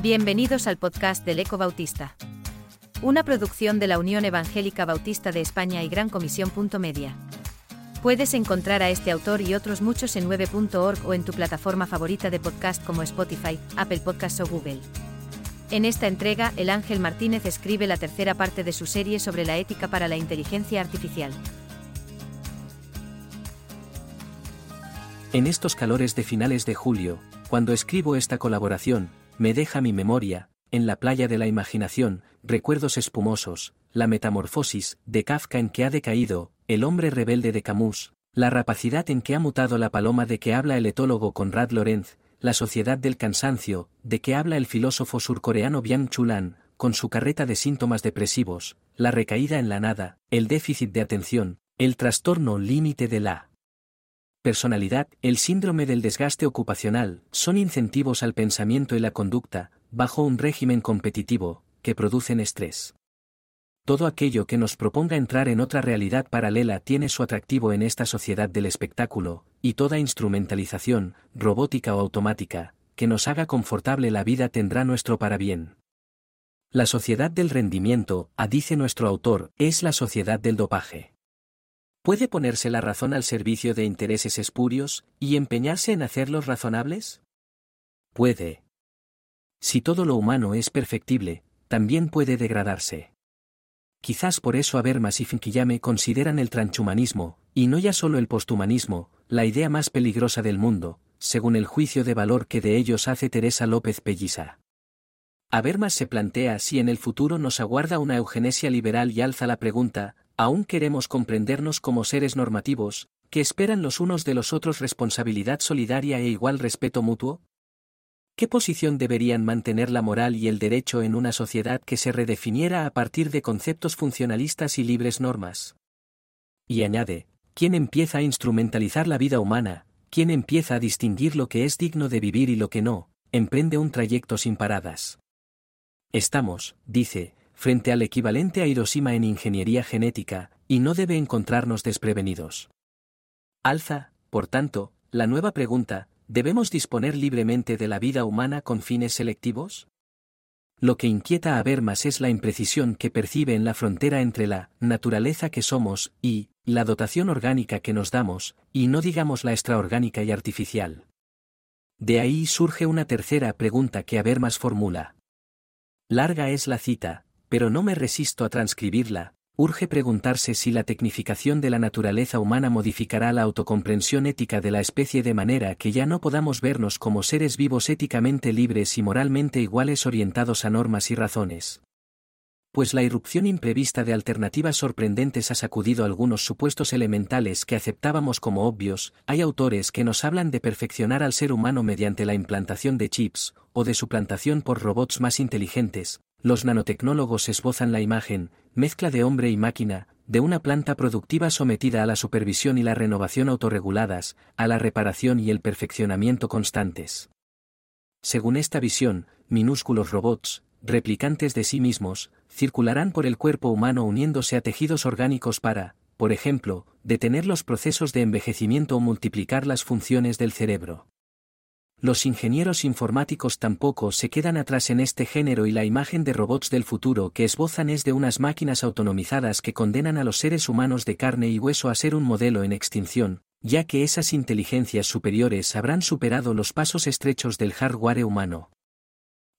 Bienvenidos al podcast del Eco Bautista. Una producción de la Unión Evangélica Bautista de España y Gran Comisión. Media. Puedes encontrar a este autor y otros muchos en 9.org o en tu plataforma favorita de podcast como Spotify, Apple Podcasts o Google. En esta entrega, el Ángel Martínez escribe la tercera parte de su serie sobre la ética para la inteligencia artificial. En estos calores de finales de julio, cuando escribo esta colaboración, me deja mi memoria, en la playa de la imaginación, recuerdos espumosos, la metamorfosis de Kafka en que ha decaído, el hombre rebelde de Camus, la rapacidad en que ha mutado la paloma de que habla el etólogo Conrad Lorenz, la sociedad del cansancio, de que habla el filósofo surcoreano Byung Chulan, con su carreta de síntomas depresivos, la recaída en la nada, el déficit de atención, el trastorno límite de la personalidad, el síndrome del desgaste ocupacional, son incentivos al pensamiento y la conducta, bajo un régimen competitivo, que producen estrés. Todo aquello que nos proponga entrar en otra realidad paralela tiene su atractivo en esta sociedad del espectáculo, y toda instrumentalización, robótica o automática, que nos haga confortable la vida tendrá nuestro parabién. La sociedad del rendimiento, dice nuestro autor, es la sociedad del dopaje. ¿Puede ponerse la razón al servicio de intereses espurios, y empeñarse en hacerlos razonables? Puede. Si todo lo humano es perfectible, también puede degradarse. Quizás por eso Habermas y Finkiyame consideran el transhumanismo, y no ya solo el posthumanismo, la idea más peligrosa del mundo, según el juicio de valor que de ellos hace Teresa López Pelliza. Habermas se plantea si en el futuro nos aguarda una eugenesia liberal y alza la pregunta, aún queremos comprendernos como seres normativos, que esperan los unos de los otros responsabilidad solidaria e igual respeto mutuo? ¿Qué posición deberían mantener la moral y el derecho en una sociedad que se redefiniera a partir de conceptos funcionalistas y libres normas? Y añade, ¿quién empieza a instrumentalizar la vida humana, quién empieza a distinguir lo que es digno de vivir y lo que no, emprende un trayecto sin paradas. Estamos, dice, frente al equivalente a Hiroshima en ingeniería genética, y no debe encontrarnos desprevenidos. Alza, por tanto, la nueva pregunta, ¿debemos disponer libremente de la vida humana con fines selectivos? Lo que inquieta a Bermas es la imprecisión que percibe en la frontera entre la naturaleza que somos y la dotación orgánica que nos damos, y no digamos la extraorgánica y artificial. De ahí surge una tercera pregunta que Habermas formula. Larga es la cita, pero no me resisto a transcribirla, urge preguntarse si la tecnificación de la naturaleza humana modificará la autocomprensión ética de la especie de manera que ya no podamos vernos como seres vivos éticamente libres y moralmente iguales orientados a normas y razones. Pues la irrupción imprevista de alternativas sorprendentes ha sacudido algunos supuestos elementales que aceptábamos como obvios, hay autores que nos hablan de perfeccionar al ser humano mediante la implantación de chips, o de suplantación por robots más inteligentes, los nanotecnólogos esbozan la imagen, mezcla de hombre y máquina, de una planta productiva sometida a la supervisión y la renovación autorreguladas, a la reparación y el perfeccionamiento constantes. Según esta visión, minúsculos robots, replicantes de sí mismos, circularán por el cuerpo humano uniéndose a tejidos orgánicos para, por ejemplo, detener los procesos de envejecimiento o multiplicar las funciones del cerebro. Los ingenieros informáticos tampoco se quedan atrás en este género y la imagen de robots del futuro que esbozan es de unas máquinas autonomizadas que condenan a los seres humanos de carne y hueso a ser un modelo en extinción, ya que esas inteligencias superiores habrán superado los pasos estrechos del hardware humano.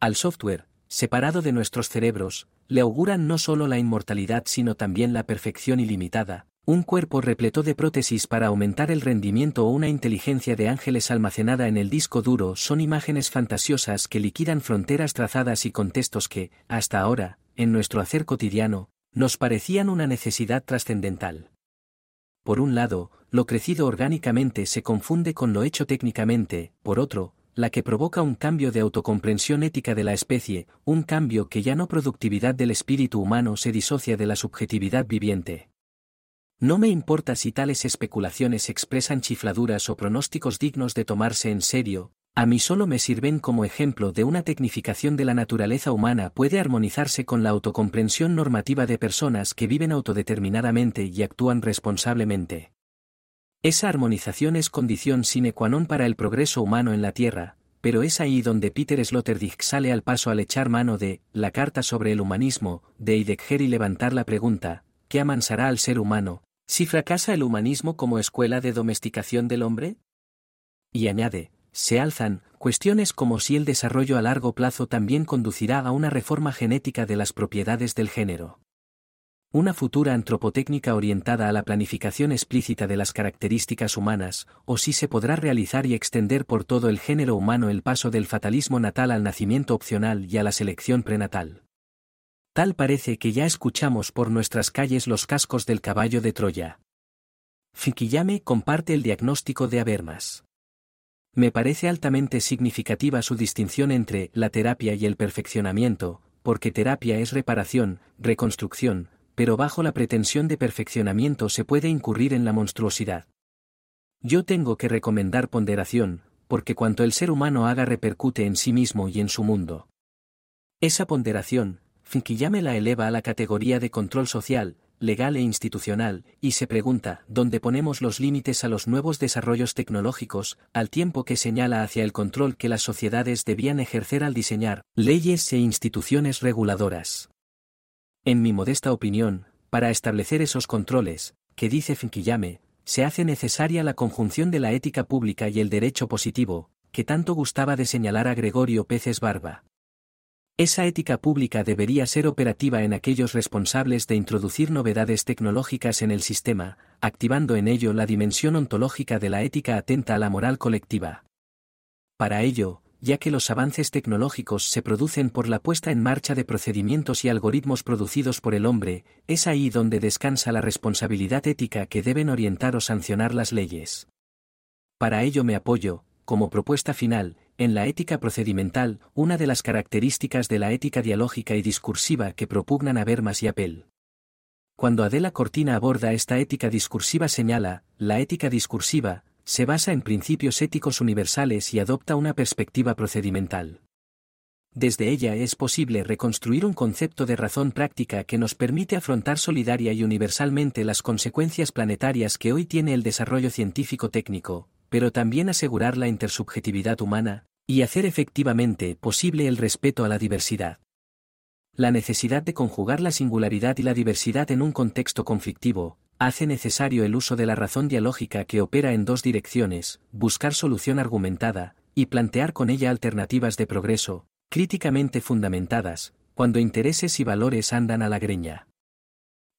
Al software, separado de nuestros cerebros, le auguran no solo la inmortalidad sino también la perfección ilimitada, un cuerpo repleto de prótesis para aumentar el rendimiento o una inteligencia de ángeles almacenada en el disco duro son imágenes fantasiosas que liquidan fronteras trazadas y contextos que, hasta ahora, en nuestro hacer cotidiano, nos parecían una necesidad trascendental. Por un lado, lo crecido orgánicamente se confunde con lo hecho técnicamente, por otro, la que provoca un cambio de autocomprensión ética de la especie, un cambio que ya no productividad del espíritu humano se disocia de la subjetividad viviente. No me importa si tales especulaciones expresan chifladuras o pronósticos dignos de tomarse en serio, a mí solo me sirven como ejemplo de una tecnificación de la naturaleza humana puede armonizarse con la autocomprensión normativa de personas que viven autodeterminadamente y actúan responsablemente. Esa armonización es condición sine qua non para el progreso humano en la Tierra, pero es ahí donde Peter Sloterdijk sale al paso al echar mano de la carta sobre el humanismo, de Heidegger y levantar la pregunta, ¿qué amansará al ser humano, si fracasa el humanismo como escuela de domesticación del hombre? Y añade, se alzan cuestiones como si el desarrollo a largo plazo también conducirá a una reforma genética de las propiedades del género. Una futura antropotécnica orientada a la planificación explícita de las características humanas, o si se podrá realizar y extender por todo el género humano el paso del fatalismo natal al nacimiento opcional y a la selección prenatal. Tal parece que ya escuchamos por nuestras calles los cascos del caballo de Troya. Fikiyame comparte el diagnóstico de Habermas. Me parece altamente significativa su distinción entre la terapia y el perfeccionamiento, porque terapia es reparación, reconstrucción, pero bajo la pretensión de perfeccionamiento se puede incurrir en la monstruosidad. Yo tengo que recomendar ponderación, porque cuanto el ser humano haga repercute en sí mismo y en su mundo. Esa ponderación, Finkiyame la eleva a la categoría de control social, legal e institucional, y se pregunta, ¿dónde ponemos los límites a los nuevos desarrollos tecnológicos, al tiempo que señala hacia el control que las sociedades debían ejercer al diseñar leyes e instituciones reguladoras? En mi modesta opinión, para establecer esos controles, que dice Finkiyame, se hace necesaria la conjunción de la ética pública y el derecho positivo, que tanto gustaba de señalar a Gregorio Peces Barba. Esa ética pública debería ser operativa en aquellos responsables de introducir novedades tecnológicas en el sistema, activando en ello la dimensión ontológica de la ética atenta a la moral colectiva. Para ello, ya que los avances tecnológicos se producen por la puesta en marcha de procedimientos y algoritmos producidos por el hombre, es ahí donde descansa la responsabilidad ética que deben orientar o sancionar las leyes. Para ello me apoyo, como propuesta final, en la ética procedimental, una de las características de la ética dialógica y discursiva que propugnan Habermas y Appel. Cuando Adela Cortina aborda esta ética discursiva señala, la ética discursiva, se basa en principios éticos universales y adopta una perspectiva procedimental. Desde ella es posible reconstruir un concepto de razón práctica que nos permite afrontar solidaria y universalmente las consecuencias planetarias que hoy tiene el desarrollo científico técnico, pero también asegurar la intersubjetividad humana, y hacer efectivamente posible el respeto a la diversidad. La necesidad de conjugar la singularidad y la diversidad en un contexto conflictivo, hace necesario el uso de la razón dialógica que opera en dos direcciones, buscar solución argumentada, y plantear con ella alternativas de progreso, críticamente fundamentadas, cuando intereses y valores andan a la greña.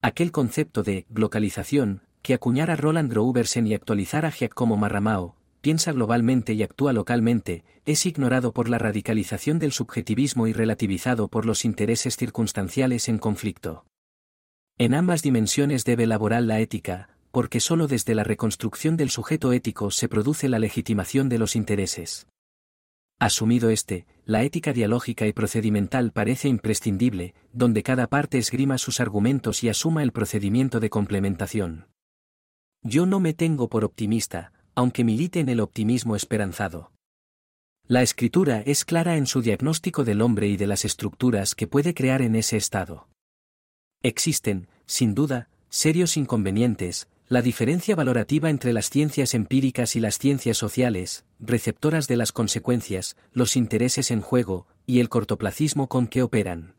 Aquel concepto de localización, que acuñara Roland Rouversen y actualizara Giacomo Marramao, piensa globalmente y actúa localmente, es ignorado por la radicalización del subjetivismo y relativizado por los intereses circunstanciales en conflicto. En ambas dimensiones debe elaborar la ética, porque sólo desde la reconstrucción del sujeto ético se produce la legitimación de los intereses. Asumido este, la ética dialógica y procedimental parece imprescindible, donde cada parte esgrima sus argumentos y asuma el procedimiento de complementación. Yo no me tengo por optimista, aunque milite en el optimismo esperanzado. La escritura es clara en su diagnóstico del hombre y de las estructuras que puede crear en ese estado. Existen, sin duda, serios inconvenientes, la diferencia valorativa entre las ciencias empíricas y las ciencias sociales, receptoras de las consecuencias, los intereses en juego, y el cortoplacismo con que operan.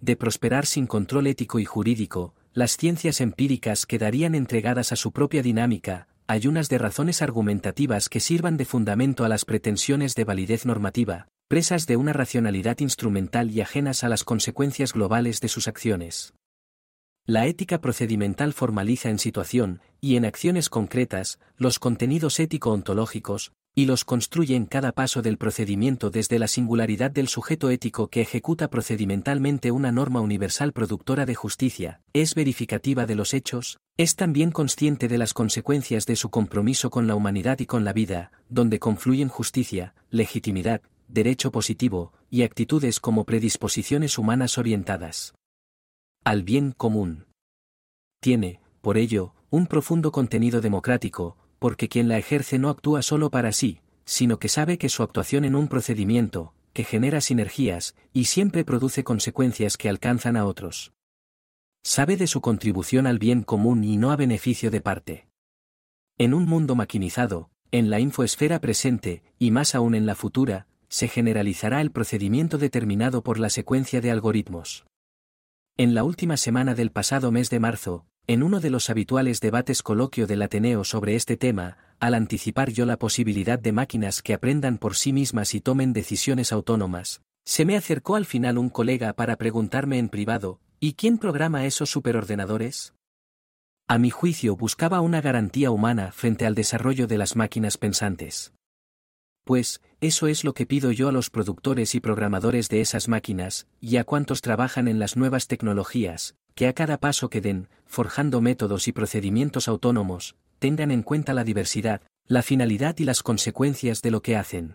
De prosperar sin control ético y jurídico, las ciencias empíricas quedarían entregadas a su propia dinámica, ayunas de razones argumentativas que sirvan de fundamento a las pretensiones de validez normativa, presas de una racionalidad instrumental y ajenas a las consecuencias globales de sus acciones. La ética procedimental formaliza en situación, y en acciones concretas, los contenidos ético-ontológicos, y los construye en cada paso del procedimiento desde la singularidad del sujeto ético que ejecuta procedimentalmente una norma universal productora de justicia, es verificativa de los hechos, es también consciente de las consecuencias de su compromiso con la humanidad y con la vida, donde confluyen justicia, legitimidad, derecho positivo, y actitudes como predisposiciones humanas orientadas al bien común. Tiene, por ello, un profundo contenido democrático, porque quien la ejerce no actúa solo para sí, sino que sabe que su actuación en un procedimiento, que genera sinergias, y siempre produce consecuencias que alcanzan a otros. Sabe de su contribución al bien común y no a beneficio de parte. En un mundo maquinizado, en la infoesfera presente, y más aún en la futura, se generalizará el procedimiento determinado por la secuencia de algoritmos. En la última semana del pasado mes de marzo, en uno de los habituales debates coloquio del Ateneo sobre este tema, al anticipar yo la posibilidad de máquinas que aprendan por sí mismas y tomen decisiones autónomas, se me acercó al final un colega para preguntarme en privado, ¿y quién programa esos superordenadores? A mi juicio buscaba una garantía humana frente al desarrollo de las máquinas pensantes. Pues, eso es lo que pido yo a los productores y programadores de esas máquinas, y a cuantos trabajan en las nuevas tecnologías, que a cada paso que den, forjando métodos y procedimientos autónomos, tengan en cuenta la diversidad, la finalidad y las consecuencias de lo que hacen.